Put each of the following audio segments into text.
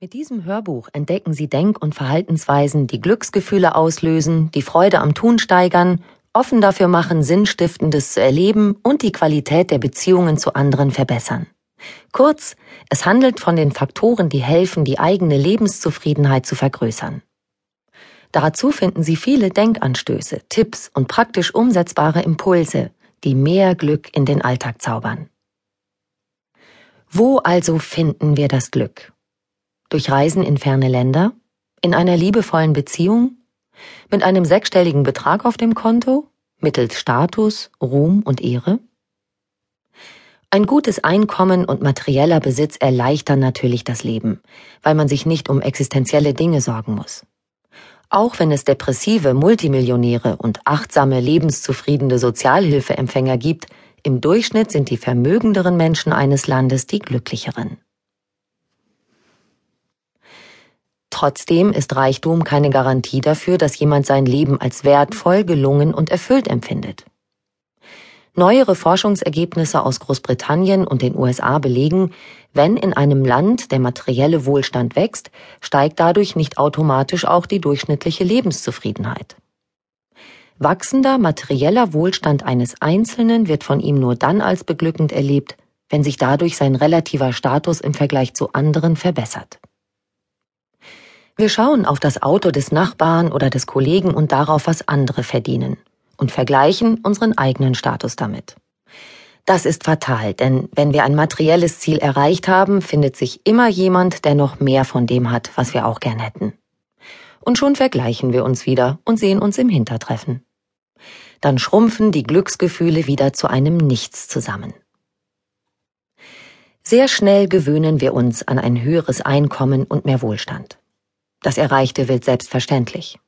Mit diesem Hörbuch entdecken Sie Denk- und Verhaltensweisen, die Glücksgefühle auslösen, die Freude am Tun steigern, offen dafür machen, Sinnstiftendes zu erleben und die Qualität der Beziehungen zu anderen verbessern. Kurz, es handelt von den Faktoren, die helfen, die eigene Lebenszufriedenheit zu vergrößern. Dazu finden Sie viele Denkanstöße, Tipps und praktisch umsetzbare Impulse, die mehr Glück in den Alltag zaubern. Wo also finden wir das Glück? Durch Reisen in ferne Länder? In einer liebevollen Beziehung? Mit einem sechsstelligen Betrag auf dem Konto? Mittels Status, Ruhm und Ehre? Ein gutes Einkommen und materieller Besitz erleichtern natürlich das Leben, weil man sich nicht um existenzielle Dinge sorgen muss. Auch wenn es depressive Multimillionäre und achtsame, lebenszufriedene Sozialhilfeempfänger gibt, im Durchschnitt sind die vermögenderen Menschen eines Landes die glücklicheren. Trotzdem ist Reichtum keine Garantie dafür, dass jemand sein Leben als wertvoll, gelungen und erfüllt empfindet. Neuere Forschungsergebnisse aus Großbritannien und den USA belegen, wenn in einem Land der materielle Wohlstand wächst, steigt dadurch nicht automatisch auch die durchschnittliche Lebenszufriedenheit. Wachsender materieller Wohlstand eines Einzelnen wird von ihm nur dann als beglückend erlebt, wenn sich dadurch sein relativer Status im Vergleich zu anderen verbessert. Wir schauen auf das Auto des Nachbarn oder des Kollegen und darauf, was andere verdienen und vergleichen unseren eigenen Status damit. Das ist fatal, denn wenn wir ein materielles Ziel erreicht haben, findet sich immer jemand, der noch mehr von dem hat, was wir auch gern hätten. Und schon vergleichen wir uns wieder und sehen uns im Hintertreffen. Dann schrumpfen die Glücksgefühle wieder zu einem Nichts zusammen. Sehr schnell gewöhnen wir uns an ein höheres Einkommen und mehr Wohlstand. Das Erreichte wird selbstverständlich.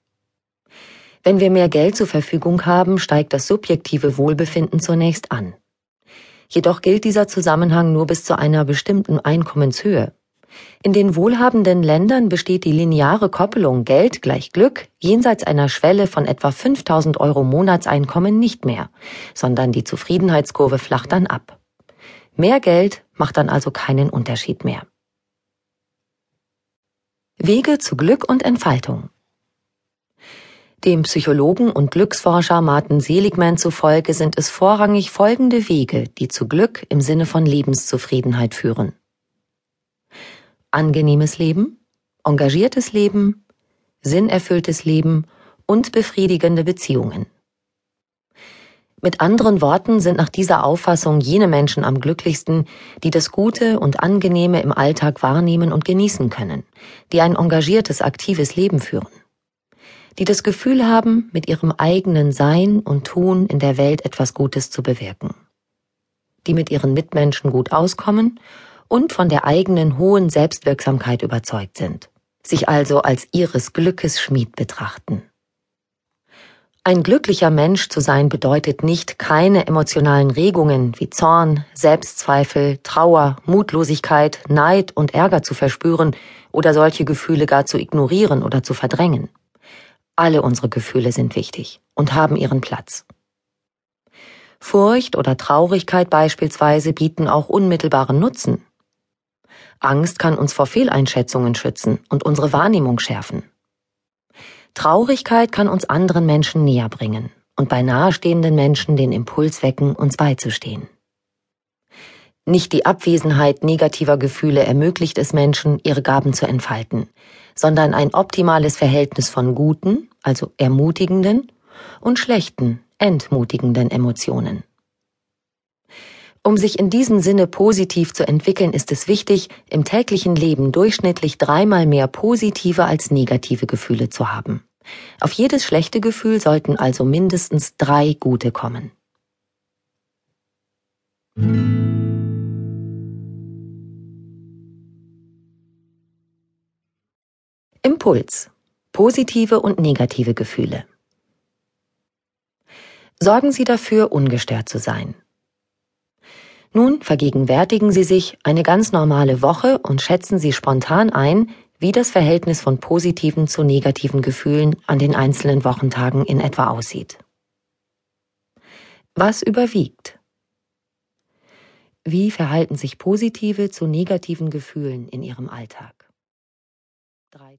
Wenn wir mehr Geld zur Verfügung haben, steigt das subjektive Wohlbefinden zunächst an. Jedoch gilt dieser Zusammenhang nur bis zu einer bestimmten Einkommenshöhe. In den wohlhabenden Ländern besteht die lineare Koppelung Geld gleich Glück jenseits einer Schwelle von etwa 5000 Euro Monatseinkommen nicht mehr, sondern die Zufriedenheitskurve flacht dann ab. Mehr Geld macht dann also keinen Unterschied mehr. Wege zu Glück und Entfaltung. Dem Psychologen und Glücksforscher Martin Seligman zufolge sind es vorrangig folgende Wege, die zu Glück im Sinne von Lebenszufriedenheit führen. Angenehmes Leben, engagiertes Leben, sinnerfülltes Leben und befriedigende Beziehungen. Mit anderen Worten sind nach dieser Auffassung jene Menschen am glücklichsten, die das Gute und Angenehme im Alltag wahrnehmen und genießen können, die ein engagiertes, aktives Leben führen, die das Gefühl haben, mit ihrem eigenen Sein und Tun in der Welt etwas Gutes zu bewirken, die mit ihren Mitmenschen gut auskommen und von der eigenen hohen Selbstwirksamkeit überzeugt sind, sich also als ihres Glückes Schmied betrachten. Ein glücklicher Mensch zu sein bedeutet nicht, keine emotionalen Regungen wie Zorn, Selbstzweifel, Trauer, Mutlosigkeit, Neid und Ärger zu verspüren oder solche Gefühle gar zu ignorieren oder zu verdrängen. Alle unsere Gefühle sind wichtig und haben ihren Platz. Furcht oder Traurigkeit beispielsweise bieten auch unmittelbaren Nutzen. Angst kann uns vor Fehleinschätzungen schützen und unsere Wahrnehmung schärfen. Traurigkeit kann uns anderen Menschen näher bringen und bei nahestehenden Menschen den Impuls wecken, uns beizustehen. Nicht die Abwesenheit negativer Gefühle ermöglicht es Menschen, ihre Gaben zu entfalten, sondern ein optimales Verhältnis von guten, also ermutigenden, und schlechten, entmutigenden Emotionen. Um sich in diesem Sinne positiv zu entwickeln, ist es wichtig, im täglichen Leben durchschnittlich dreimal mehr positive als negative Gefühle zu haben. Auf jedes schlechte Gefühl sollten also mindestens drei gute kommen. Impuls. Positive und negative Gefühle. Sorgen Sie dafür, ungestört zu sein. Nun vergegenwärtigen Sie sich eine ganz normale Woche und schätzen Sie spontan ein, wie das Verhältnis von positiven zu negativen Gefühlen an den einzelnen Wochentagen in etwa aussieht. Was überwiegt? Wie verhalten sich positive zu negativen Gefühlen in Ihrem Alltag? 13